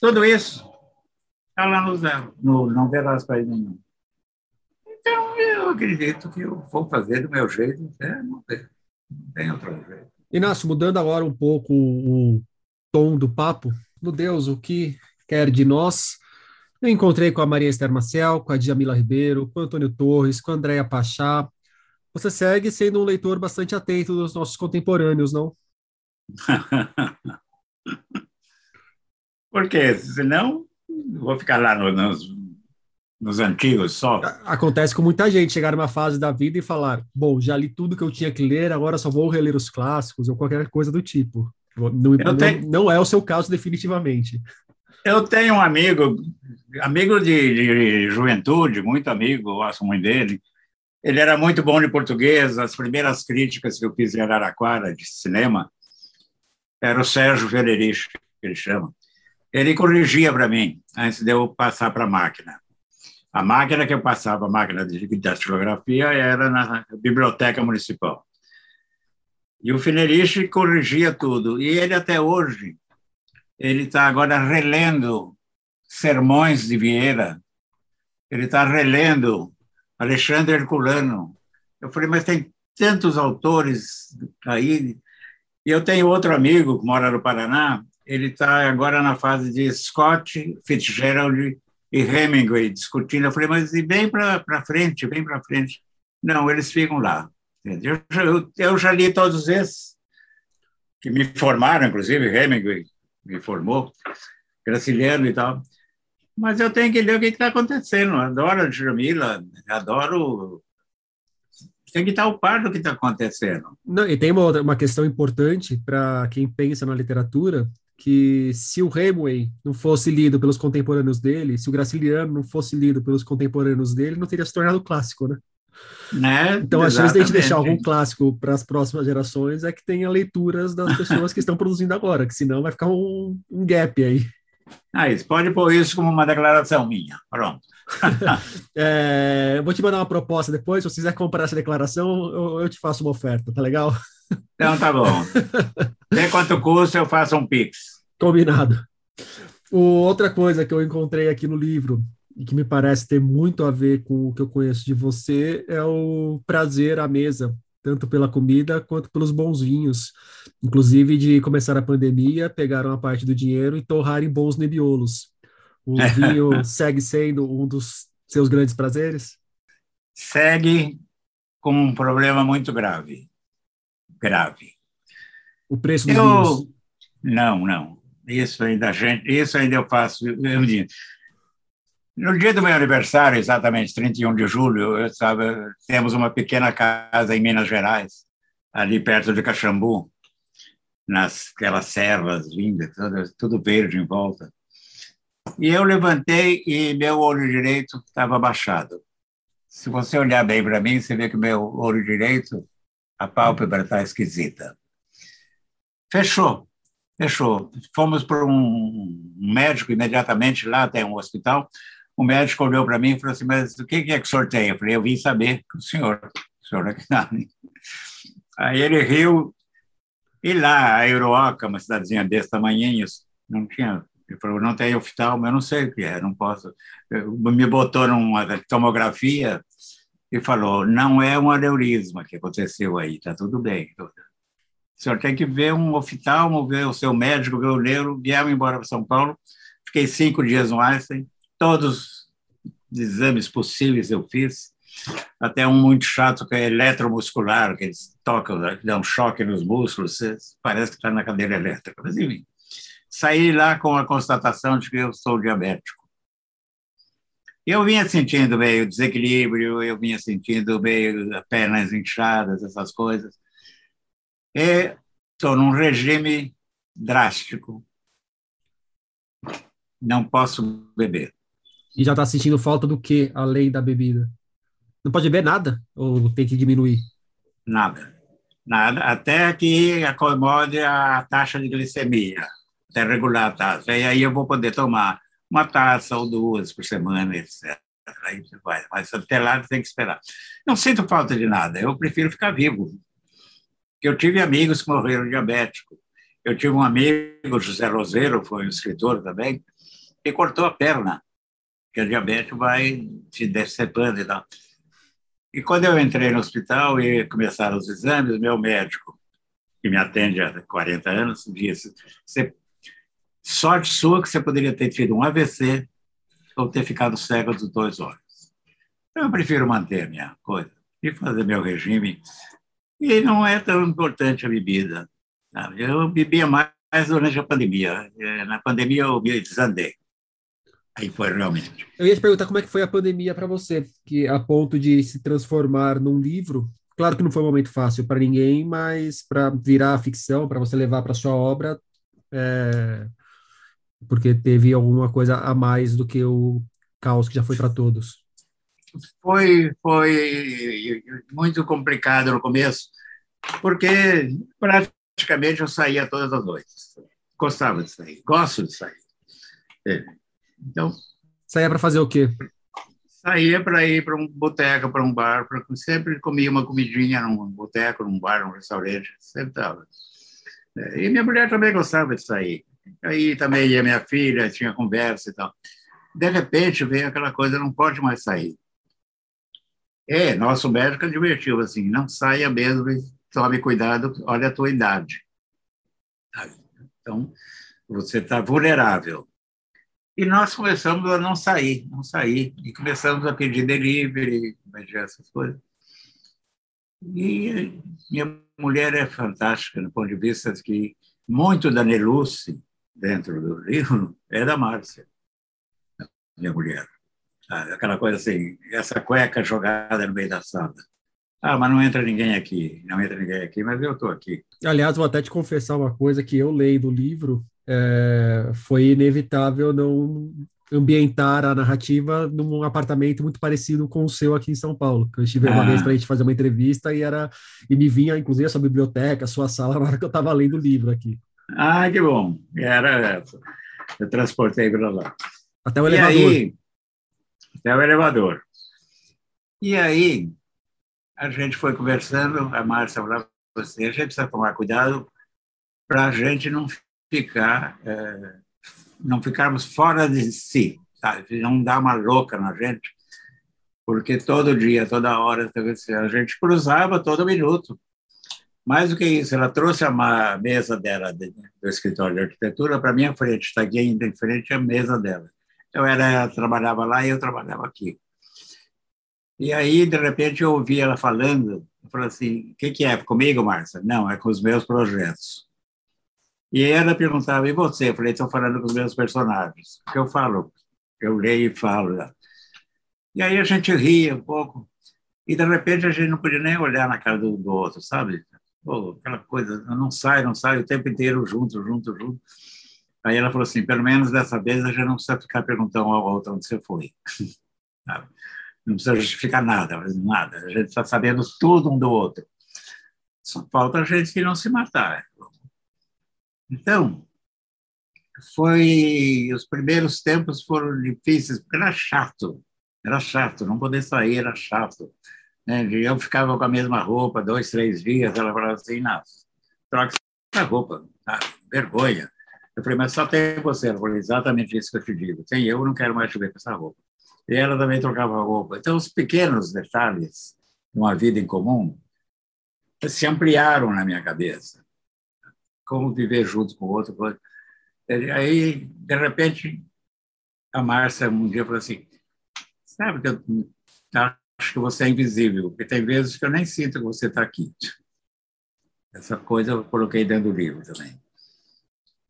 Tudo isso está lá no zero, no, não verás para nenhum. Então, eu acredito que eu vou fazer do meu jeito, é, não, tem, não tem outro jeito. Inácio, mudando agora um pouco o tom do papo, no Deus, o que quer de nós? Eu encontrei com a Maria Esther Maciel, com a Djamila Ribeiro, com o Antônio Torres, com a Andréa Pachá, você segue sendo um leitor bastante atento dos nossos contemporâneos, não? (laughs) Porque senão vou ficar lá no, nos, nos antigos só. Acontece com muita gente chegar numa fase da vida e falar: bom, já li tudo que eu tinha que ler, agora só vou reler os clássicos ou qualquer coisa do tipo. Não, não, tenho... não é o seu caso, definitivamente. Eu tenho um amigo, amigo de, de juventude, muito amigo, gosto muito dele. Ele era muito bom de português. As primeiras críticas que eu fiz em Araraquara de cinema era o Sérgio Federich, que ele chama. Ele corrigia para mim antes de eu passar para a máquina. A máquina que eu passava, a máquina de datilografia, era na Biblioteca Municipal. E o Federich corrigia tudo. E ele, até hoje, ele está agora relendo Sermões de Vieira, ele está relendo Alexandre Herculano. Eu falei, mas tem tantos autores aí. E eu tenho outro amigo que mora no Paraná, ele está agora na fase de Scott, Fitzgerald e Hemingway discutindo. Eu falei, mas e bem para frente, bem para frente. Não, eles ficam lá. Eu, eu, já li todos esses, que me formaram, inclusive, Hemingway, me formou, Graciliano e tal. Mas eu tenho que ler o que está acontecendo. Adoro Jamila, adoro. Tem que estar ao par do que está acontecendo. Não, e tem uma, uma questão importante para quem pensa na literatura, que se o Hemingway não fosse lido pelos contemporâneos dele, se o Graciliano não fosse lido pelos contemporâneos dele, não teria se tornado clássico, né? Né? Então, a chance de a gente deixar algum clássico para as próximas gerações é que tenha leituras das pessoas que estão produzindo agora, que senão vai ficar um, um gap aí. Ah, isso pode pôr isso como uma declaração minha. Pronto. (laughs) é, vou te mandar uma proposta depois. Se você quiser comprar essa declaração, eu, eu te faço uma oferta, tá legal? Então tá bom. (laughs) Vê quanto custa, eu faço um Pix. Combinado. O, outra coisa que eu encontrei aqui no livro e que me parece ter muito a ver com o que eu conheço de você é o prazer à mesa, tanto pela comida quanto pelos bons vinhos. Inclusive, de começar a pandemia, pegaram a parte do dinheiro e torraram em bons nebiolos. O (laughs) vinho segue sendo um dos seus grandes prazeres? Segue com um problema muito grave. Grave. O preço dos eu... vinhos? Não, não. Isso ainda, gente, isso ainda eu faço. Eu, no dia do meu aniversário, exatamente 31 de julho, eu estava, temos uma pequena casa em Minas Gerais, ali perto de Caxambu, nas aquelas serras lindas, tudo, tudo verde em volta. E eu levantei e meu olho direito estava baixado. Se você olhar bem para mim, você vê que meu olho direito, a pálpebra está esquisita. Fechou, fechou. Fomos para um médico imediatamente lá, tem um hospital o médico olhou para mim e falou assim, mas o que é que o senhor tem? Eu falei, eu vim saber que o senhor, o senhor é. Aí ele riu, e lá, a Eurooca, uma cidadezinha desse tamanhinho, não tinha, ele falou, não tem oftalmo, eu não sei o que é, não posso. Me botou numa tomografia e falou, não é um aneurisma que aconteceu aí, está tudo bem. O senhor tem que ver um oftalmo, ver o seu médico, ver o neuro, viemos embora para São Paulo, fiquei cinco dias no Einstein, todos os exames possíveis eu fiz, até um muito chato que é eletromuscular, que eles tocam, né, dão choque nos músculos, parece que está na cadeira elétrica. Mas, enfim, saí lá com a constatação de que eu sou diabético. Eu vinha sentindo meio desequilíbrio, eu vinha sentindo meio pernas inchadas, essas coisas. E estou num regime drástico. Não posso beber. E já está sentindo falta do que além da bebida? Não pode beber nada? Ou tem que diminuir? Nada. Nada. Até que acomode a taxa de glicemia. Até regular a taxa. E aí eu vou poder tomar uma taça ou duas por semana, etc. Aí vai. Mas até lá tem que esperar. Não sinto falta de nada. Eu prefiro ficar vivo. Eu tive amigos que morreram diabéticos. Eu tive um amigo, José Roseiro, foi um escritor também, que cortou a perna que a diabetes vai te decepando e tal. E quando eu entrei no hospital e começaram os exames, meu médico, que me atende há 40 anos, disse: sorte sua que você poderia ter tido um AVC ou ter ficado cego dos dois olhos. Eu prefiro manter a minha coisa e fazer meu regime. E não é tão importante a bebida. Sabe? Eu bebia mais durante a pandemia. É, na pandemia eu me desandei. Aí foi realmente. Eu ia te perguntar como é que foi a pandemia para você, que a ponto de se transformar num livro. Claro que não foi um momento fácil para ninguém, mas para virar ficção, para você levar para sua obra, é... porque teve alguma coisa a mais do que o caos que já foi para todos. Foi, foi muito complicado no começo, porque praticamente eu saía todas as noites. Gostava de sair, gosto de sair. É. Então. Saía para fazer o quê? Saía para ir para um boteco, para um bar, pra, sempre comia uma comidinha num boteco, num bar, num restaurante, sempre estava. É, e minha mulher também gostava de sair. Aí também ia minha filha, tinha conversa e tal. De repente veio aquela coisa, não pode mais sair. É, nosso médico advertiu assim, não saia mesmo tome cuidado, olha a tua idade. Então, você está vulnerável. E nós começamos a não sair, não sair, e começamos a pedir delivery, essas coisas. E minha mulher é fantástica, no ponto de vista de que muito da Neluce, dentro do livro, é da Márcia, minha mulher. Ah, aquela coisa assim, essa cueca jogada no meio da sala. Ah, mas não entra ninguém aqui, não entra ninguém aqui, mas eu estou aqui. Aliás, vou até te confessar uma coisa que eu leio do livro é, foi inevitável não ambientar a narrativa num apartamento muito parecido com o seu aqui em São Paulo. Eu estive ah. uma vez para a gente fazer uma entrevista e era e me vinha inclusive a sua biblioteca, a sua sala (laughs) na hora que eu estava lendo o livro aqui. Ah, que bom! Era. Eu transportei para lá. Até o elevador. Aí, até o elevador. E aí a gente foi conversando, a Márcia falava assim, a gente precisa tomar cuidado para a gente não ficar, é, não ficarmos fora de si, sabe? não dar uma louca na gente, porque todo dia, toda hora, a gente cruzava todo minuto. Mais do que isso, ela trouxe a mesa dela do escritório de arquitetura para minha frente, está aqui ainda em frente à mesa dela. Eu era, ela trabalhava lá e eu trabalhava aqui. E aí, de repente, eu ouvi ela falando, eu falei assim, o que, que é? Comigo, Márcia? Não, é com os meus projetos. E ela perguntava, e você? Eu falei, estou falando com os meus personagens. Que eu falo? Eu leio e falo. E aí a gente ria um pouco. E, de repente, a gente não podia nem olhar na cara do, do outro, sabe? Pô, aquela coisa, não sai, não sai, o tempo inteiro junto, junto, junto. Aí ela falou assim, pelo menos dessa vez a gente não precisa ficar perguntando ao outro onde você foi. (laughs) não precisa justificar nada, nada. A gente está sabendo tudo um do outro. Só falta a gente não se matar. Então, foi os primeiros tempos foram difíceis porque era chato, era chato, não poder sair era chato. Né? Eu ficava com a mesma roupa dois, três dias, ela falava assim, não, troca essa roupa, tá? vergonha. Eu falei, mas só tem você. Ela falou, exatamente isso que eu te digo. Tem eu, não quero mais te ver com essa roupa. E ela também trocava roupa. Então, os pequenos detalhes de uma vida em comum se ampliaram na minha cabeça como viver junto com o outro. Aí, de repente, a Márcia um dia falou assim, sabe que eu acho que você é invisível, porque tem vezes que eu nem sinto que você está aqui. Essa coisa eu coloquei dentro do livro também.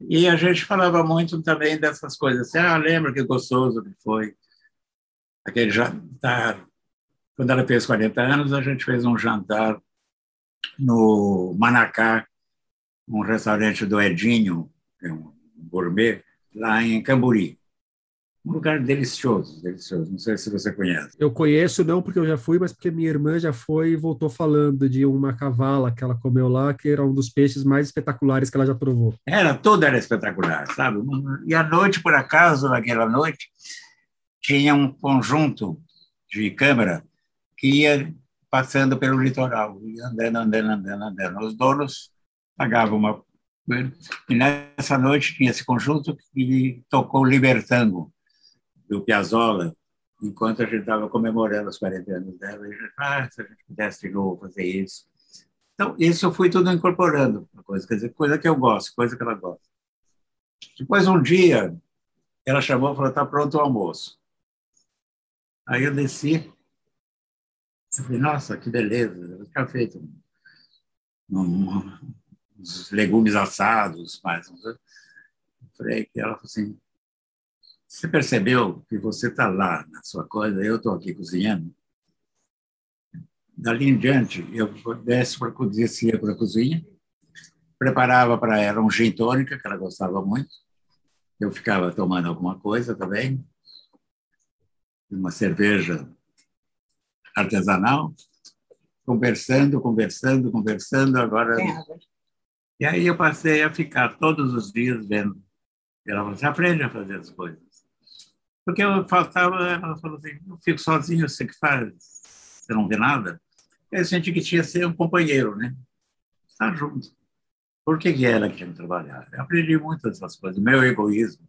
E a gente falava muito também dessas coisas. Assim, ah, lembra que gostoso que foi aquele jantar. Quando ela fez 40 anos, a gente fez um jantar no Manacá, um restaurante do Edinho, é um gourmet, lá em Camburi. Um lugar delicioso, delicioso. Não sei se você conhece. Eu conheço, não porque eu já fui, mas porque minha irmã já foi e voltou falando de uma cavala que ela comeu lá, que era um dos peixes mais espetaculares que ela já provou. Era, toda era espetacular, sabe? E à noite, por acaso, naquela noite, tinha um conjunto de câmera que ia passando pelo litoral, andando, andando, andando, andando. Os donos pagava uma. E nessa noite tinha esse conjunto que tocou Libertango, do Piazzolla, enquanto a gente estava comemorando os 40 anos dela. E a gente, ah, se a gente pudesse de novo fazer isso. Então, isso eu fui tudo incorporando, coisa, quer dizer, coisa que eu gosto, coisa que ela gosta. Depois, um dia, ela chamou e falou: está pronto o almoço. Aí eu desci, eu falei: nossa, que beleza, eu tinha feito um, um, uns legumes assados, mais. Eu falei que ela falou assim: você percebeu que você está lá na sua coisa, eu estou aqui cozinhando? Dali em diante, eu descia para a cozinha, preparava para ela um gin tônica, que ela gostava muito. Eu ficava tomando alguma coisa também, uma cerveja artesanal, conversando, conversando, conversando. Agora. E aí eu passei a ficar todos os dias vendo. Ela falou assim: aprende a fazer as coisas. Porque eu faltava, ela falou assim: eu fico sozinho, você que faz, você não vê nada. Eu senti que tinha que ser um companheiro, né? Estar junto. Por que, que ela que tinha que trabalhar? Eu aprendi muitas dessas coisas. Meu egoísmo,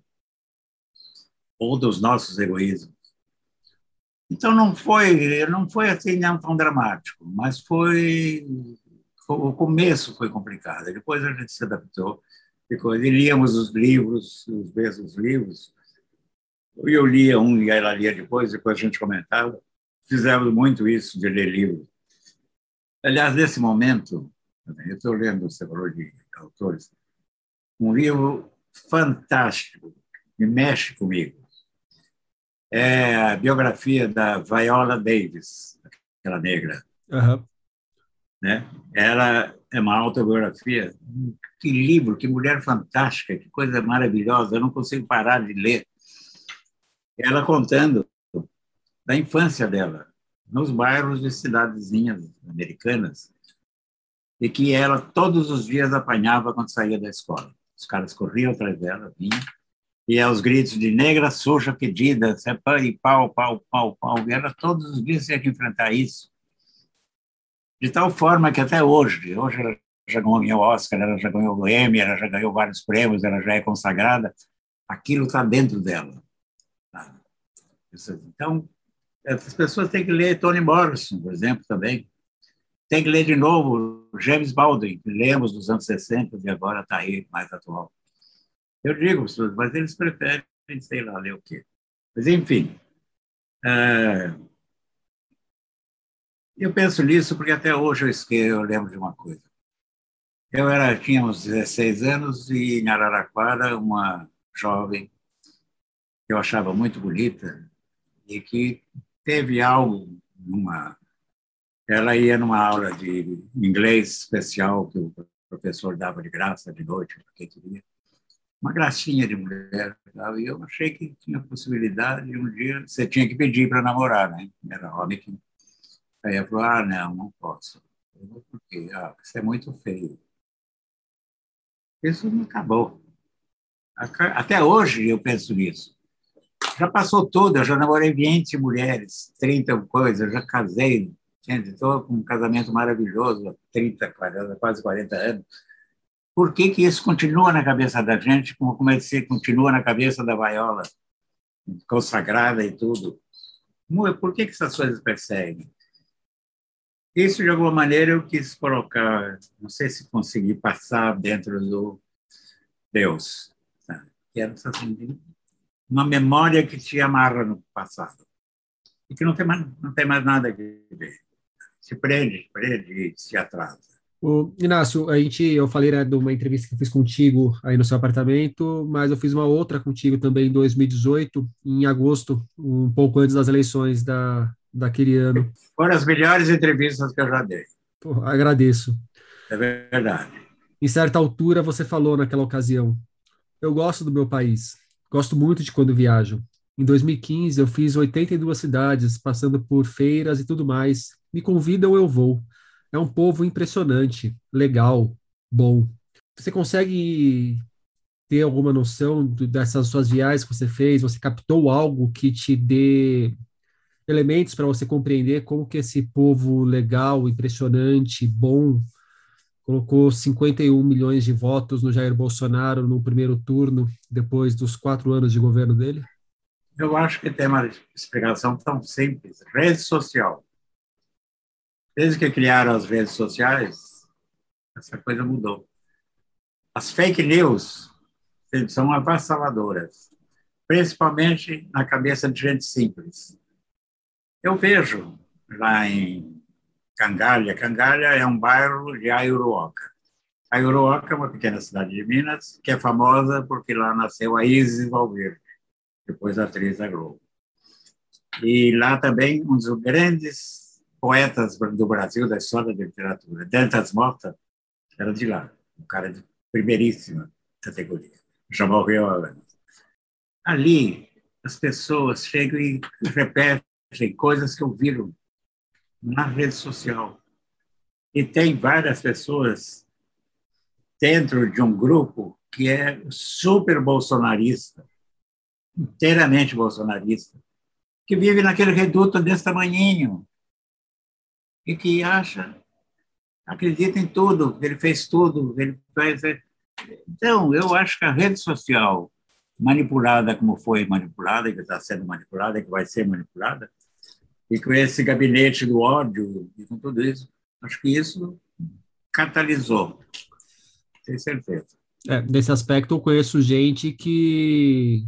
ou dos nossos egoísmos. Então não foi, não foi assim não tão dramático, mas foi o começo foi complicado. Depois a gente se adaptou. Ficou, e líamos os livros, os mesmos livros. Eu lia um e ela lia depois, depois a gente comentava. Fizemos muito isso de ler livros. Aliás, nesse momento, eu estou lendo, você falou de autores, um livro fantástico, que mexe comigo é a biografia da Viola Davis, aquela negra. Uhum. Né? Ela é uma autobiografia. Que livro, que mulher fantástica, que coisa maravilhosa. Eu não consigo parar de ler. Ela contando da infância dela, nos bairros de cidadezinhas americanas, e que ela todos os dias apanhava quando saía da escola. Os caras corriam atrás dela, vinham, e aos gritos de negra suja pedida, e pau, pau, pau, pau. E ela todos os dias tinha que enfrentar isso. De tal forma que até hoje, hoje ela já ganhou o Oscar, ela já ganhou o Emmy, ela já ganhou vários prêmios, ela já é consagrada, aquilo está dentro dela. Então, as pessoas têm que ler Toni Morrison, por exemplo, também. Tem que ler de novo James Baldwin, que lemos dos anos 60 e agora está aí mais atual. Eu digo, mas eles preferem, sei lá, ler o quê. Mas, enfim, é, eu penso nisso porque até hoje eu, esqueço, eu lembro de uma coisa. Eu era, tinha uns 16 anos e em Araraquara, uma jovem que eu achava muito bonita e que teve algo numa ela ia numa aula de inglês especial que o professor dava de graça de noite para quem queria uma gracinha de mulher. Tal, e eu achei que tinha possibilidade de um dia. Você tinha que pedir para namorar, né? Era homem que. Aí eu falei: ah, não, não posso. Eu, Por quê? Ah, você é muito feio. Isso não acabou. Até hoje eu penso nisso. Já passou eu já namorei 20 mulheres, 30 coisas, já casei, estou com um casamento maravilhoso, 30, 40, quase 40 anos por que, que isso continua na cabeça da gente, como, como é que continua na cabeça da Vaiola, consagrada e tudo? Por que, que essas coisas perseguem? Isso, de alguma maneira, eu quis colocar, não sei se consegui passar dentro do Deus, sabe? que era assim, uma memória que te amarra no passado e que não tem mais, não tem mais nada a ver. Se prende, prende e se atrasa. O Inácio, a gente, eu falei né, de uma entrevista que eu fiz contigo aí no seu apartamento, mas eu fiz uma outra contigo também em 2018, em agosto, um pouco antes das eleições da, daquele ano. Foram as melhores entrevistas que eu já dei. Pô, agradeço. É verdade. Em certa altura, você falou naquela ocasião: Eu gosto do meu país, gosto muito de quando viajo. Em 2015, eu fiz 82 cidades, passando por feiras e tudo mais. Me convidam, eu vou. É um povo impressionante, legal, bom. Você consegue ter alguma noção dessas suas viagens que você fez? Você captou algo que te dê elementos para você compreender como que esse povo legal, impressionante, bom, colocou 51 milhões de votos no Jair Bolsonaro no primeiro turno, depois dos quatro anos de governo dele? Eu acho que tem uma explicação tão simples. Rede social. Desde que criaram as redes sociais, essa coisa mudou. As fake news são avassaladoras, principalmente na cabeça de gente simples. Eu vejo lá em Cangalha, Cangalha é um bairro de Aiuruoca. A Uruoca é uma pequena cidade de Minas, que é famosa porque lá nasceu a Isis Valverde, depois atriz da Globo. E lá também um dos grandes poetas do Brasil da história da literatura, Dantas Mota, era de lá, um cara de primeiríssima categoria. Já morreu há Ali, as pessoas chegam e repetem coisas que ouviram na rede social. E tem várias pessoas dentro de um grupo que é super bolsonarista, inteiramente bolsonarista, que vive naquele reduto desse tamanhinho e que acha, acredita em tudo, ele fez tudo, ele faz. Então, eu acho que a rede social manipulada como foi manipulada, que está sendo manipulada, que vai ser manipulada, e com esse gabinete do ódio e com tudo isso, acho que isso catalisou, tenho certeza. É, nesse aspecto, eu conheço gente que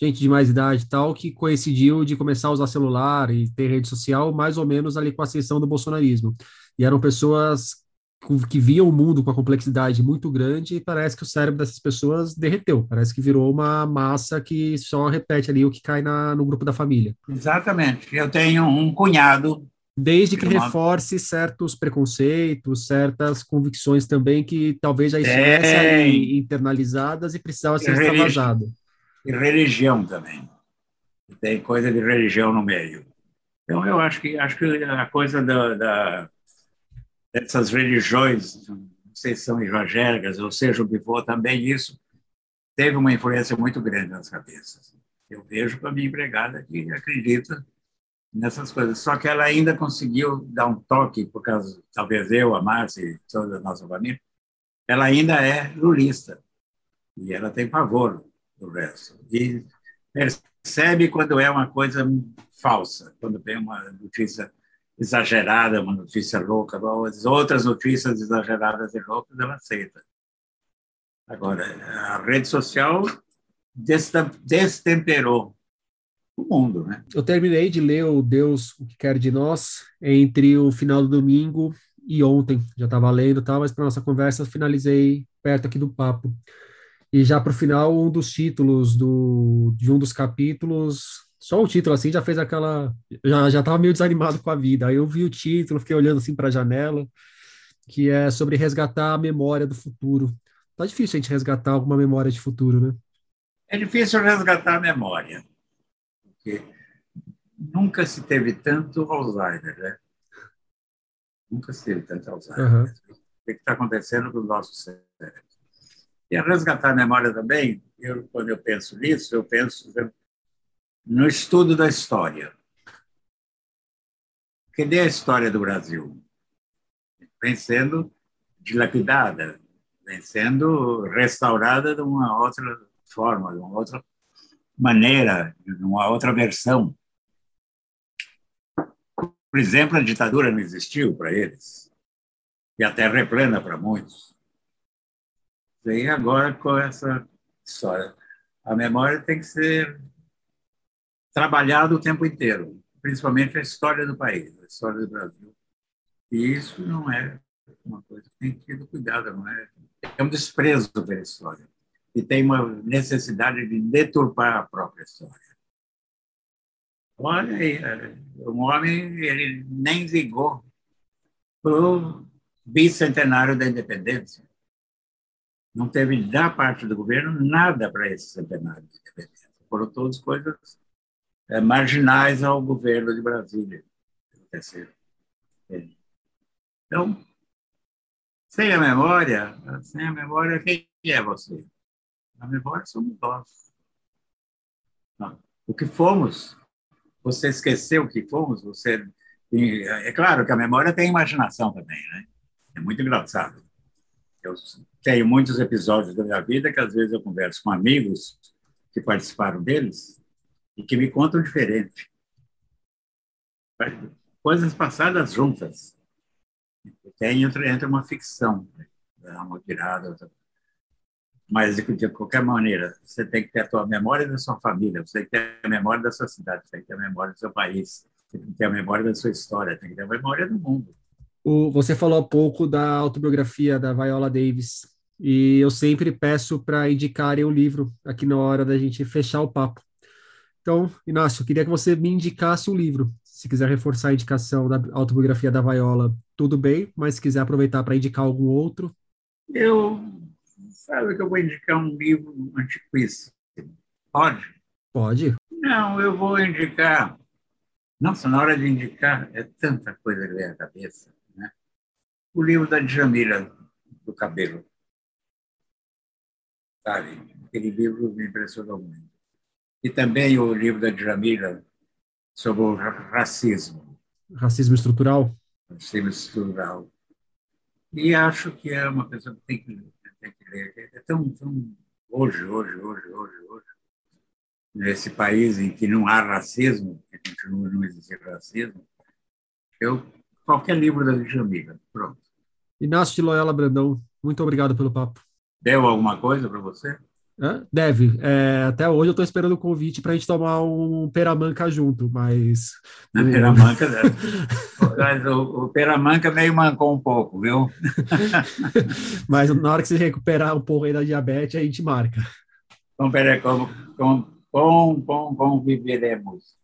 gente de mais idade e tal, que coincidiu de começar a usar celular e ter rede social mais ou menos ali com a ascensão do bolsonarismo. E eram pessoas que viam o mundo com a complexidade muito grande e parece que o cérebro dessas pessoas derreteu, parece que virou uma massa que só repete ali o que cai na, no grupo da família. Exatamente. Eu tenho um cunhado. Desde que reforce certos preconceitos, certas convicções também que talvez já estivessem ali internalizadas e precisavam ser extravasadas. E religião também. Tem coisa de religião no meio. Então, eu acho que, acho que a coisa da, da dessas religiões, não sei se são evangélicas, ou seja, o que for, também isso teve uma influência muito grande nas cabeças. Eu vejo com a minha empregada que acredita nessas coisas. Só que ela ainda conseguiu dar um toque, por causa, talvez eu, a Márcia e toda a nossa família, ela ainda é lulista. E ela tem pavor do resto. E percebe quando é uma coisa falsa, quando tem uma notícia exagerada, uma notícia louca, as outras notícias exageradas e loucas ela aceita. Agora, a rede social destemperou o mundo, né? Eu terminei de ler o Deus o que quer de nós entre o final do domingo e ontem. Já estava lendo, tá? Mas para nossa conversa finalizei perto aqui do papo. E já para o final, um dos títulos do, de um dos capítulos só o título assim já fez aquela. Já, já tava meio desanimado com a vida. Aí eu vi o título, fiquei olhando assim para a janela, que é sobre resgatar a memória do futuro. Tá difícil a gente resgatar alguma memória de futuro, né? É difícil resgatar a memória, porque nunca se teve tanto Alzheimer, né? Nunca se teve tanto Alzheimer. Uhum. O que está acontecendo com o nosso cérebro? E a resgatar a memória também, eu, quando eu penso nisso, eu penso no estudo da história. Cadê a história do Brasil? Vem sendo dilapidada, vem sendo restaurada de uma outra forma, de uma outra maneira, de uma outra versão. Por exemplo, a ditadura não existiu para eles, e a terra é plana para muitos. E agora com essa história. A memória tem que ser trabalhado o tempo inteiro, principalmente a história do país, a história do Brasil. E isso não é uma coisa que tem que ter cuidado, não é? É um desprezo pela história e tem uma necessidade de deturpar a própria história. Olha aí, um homem ele nem ligou para o bicentenário da independência. Não teve da parte do governo nada para esse centenário da independência. Foram todas coisas é, marginais ao governo de Brasília. Então, sem a memória, sem a memória, quem é você? A memória somos nós. O que fomos, você esqueceu o que fomos, você. É claro que a memória tem imaginação também, né? É muito engraçado. Eu tenho muitos episódios da minha vida que às vezes eu converso com amigos que participaram deles e que me contam diferente. Coisas passadas juntas. Tem entre, entre uma ficção, dá uma virada. Mas, de qualquer maneira, você tem que ter a tua memória da sua família, você tem que ter a memória da sua cidade, você tem que ter a memória do seu país, você tem que ter a memória da sua história, tem que ter a memória do mundo. O, você falou há pouco da autobiografia da Viola Davis, e eu sempre peço para indicarem o livro aqui na hora da gente fechar o papo. Então, Inácio, queria que você me indicasse um livro. Se quiser reforçar a indicação da autobiografia da Viola, tudo bem, mas se quiser aproveitar para indicar algum outro. Eu sabe que eu vou indicar um livro antiquíssimo. Pode? Pode. Não, eu vou indicar. Nossa, na hora de indicar, é tanta coisa que vem à cabeça. Né? O livro da Djamila, do cabelo. Sabe? Aquele livro me impressionou muito. E também o livro da Djamila sobre o racismo. Racismo estrutural? Racismo estrutural. E acho que é uma pessoa que tem que, tem que ler. É tão, tão hoje, hoje, hoje, hoje, hoje, nesse país em que não há racismo, que continua não existir racismo, eu, qualquer livro da Djamila, pronto. Inácio de Loyola Brandão, muito obrigado pelo papo. Deu alguma coisa para você? Deve. É, até hoje eu estou esperando o convite para a gente tomar um peramanca junto, mas. Na o... peramanca, (laughs) mas o, o peramanca meio mancou um pouco, viu? (laughs) mas na hora que você recuperar um pouco aí da diabetes, a gente marca. Então, peraí, como, como, como, como, como viveremos?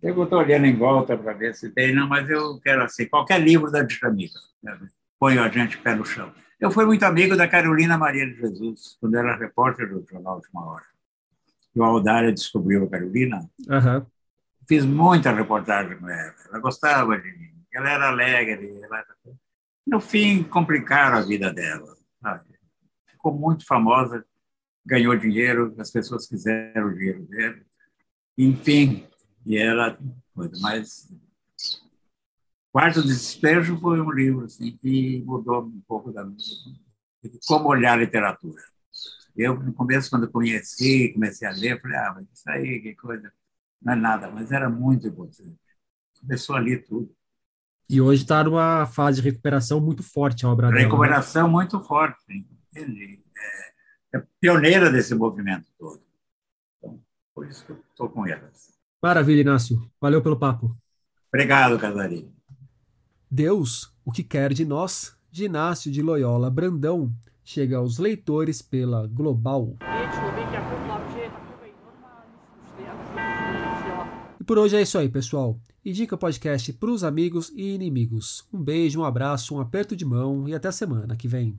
Eu estou olhando em volta para ver se tem, não, mas eu quero assim, qualquer livro da dinâmica, né? põe a gente pé no chão. Eu fui muito amigo da Carolina Maria de Jesus, quando era repórter do Jornal Uma Hora. E o Aldária descobriu a Carolina. Uhum. Fiz muita reportagem com ela. Ela gostava de mim. Ela era alegre. Ela... No fim, complicaram a vida dela. Sabe? Ficou muito famosa, ganhou dinheiro, as pessoas quiseram o dinheiro dela. Enfim, e ela... Mas Quarto Despejo foi um livro assim, que mudou um pouco da como olhar a literatura. Eu, no começo, quando conheci, comecei a ler, falei, ah, mas isso aí, que coisa, não é nada, mas era muito importante. Começou a ler tudo. E hoje está numa fase de recuperação muito forte a obra dela. Né? Recuperação muito forte, entendi. É, é pioneira desse movimento todo. Então, por isso que eu estou com elas. Maravilha, Inácio. Valeu pelo papo. Obrigado, Casarinho. Deus, o que quer de nós, de Inácio de Loyola Brandão, chega aos leitores pela Global. E por hoje é isso aí, pessoal. Indica o podcast para os amigos e inimigos. Um beijo, um abraço, um aperto de mão e até semana que vem.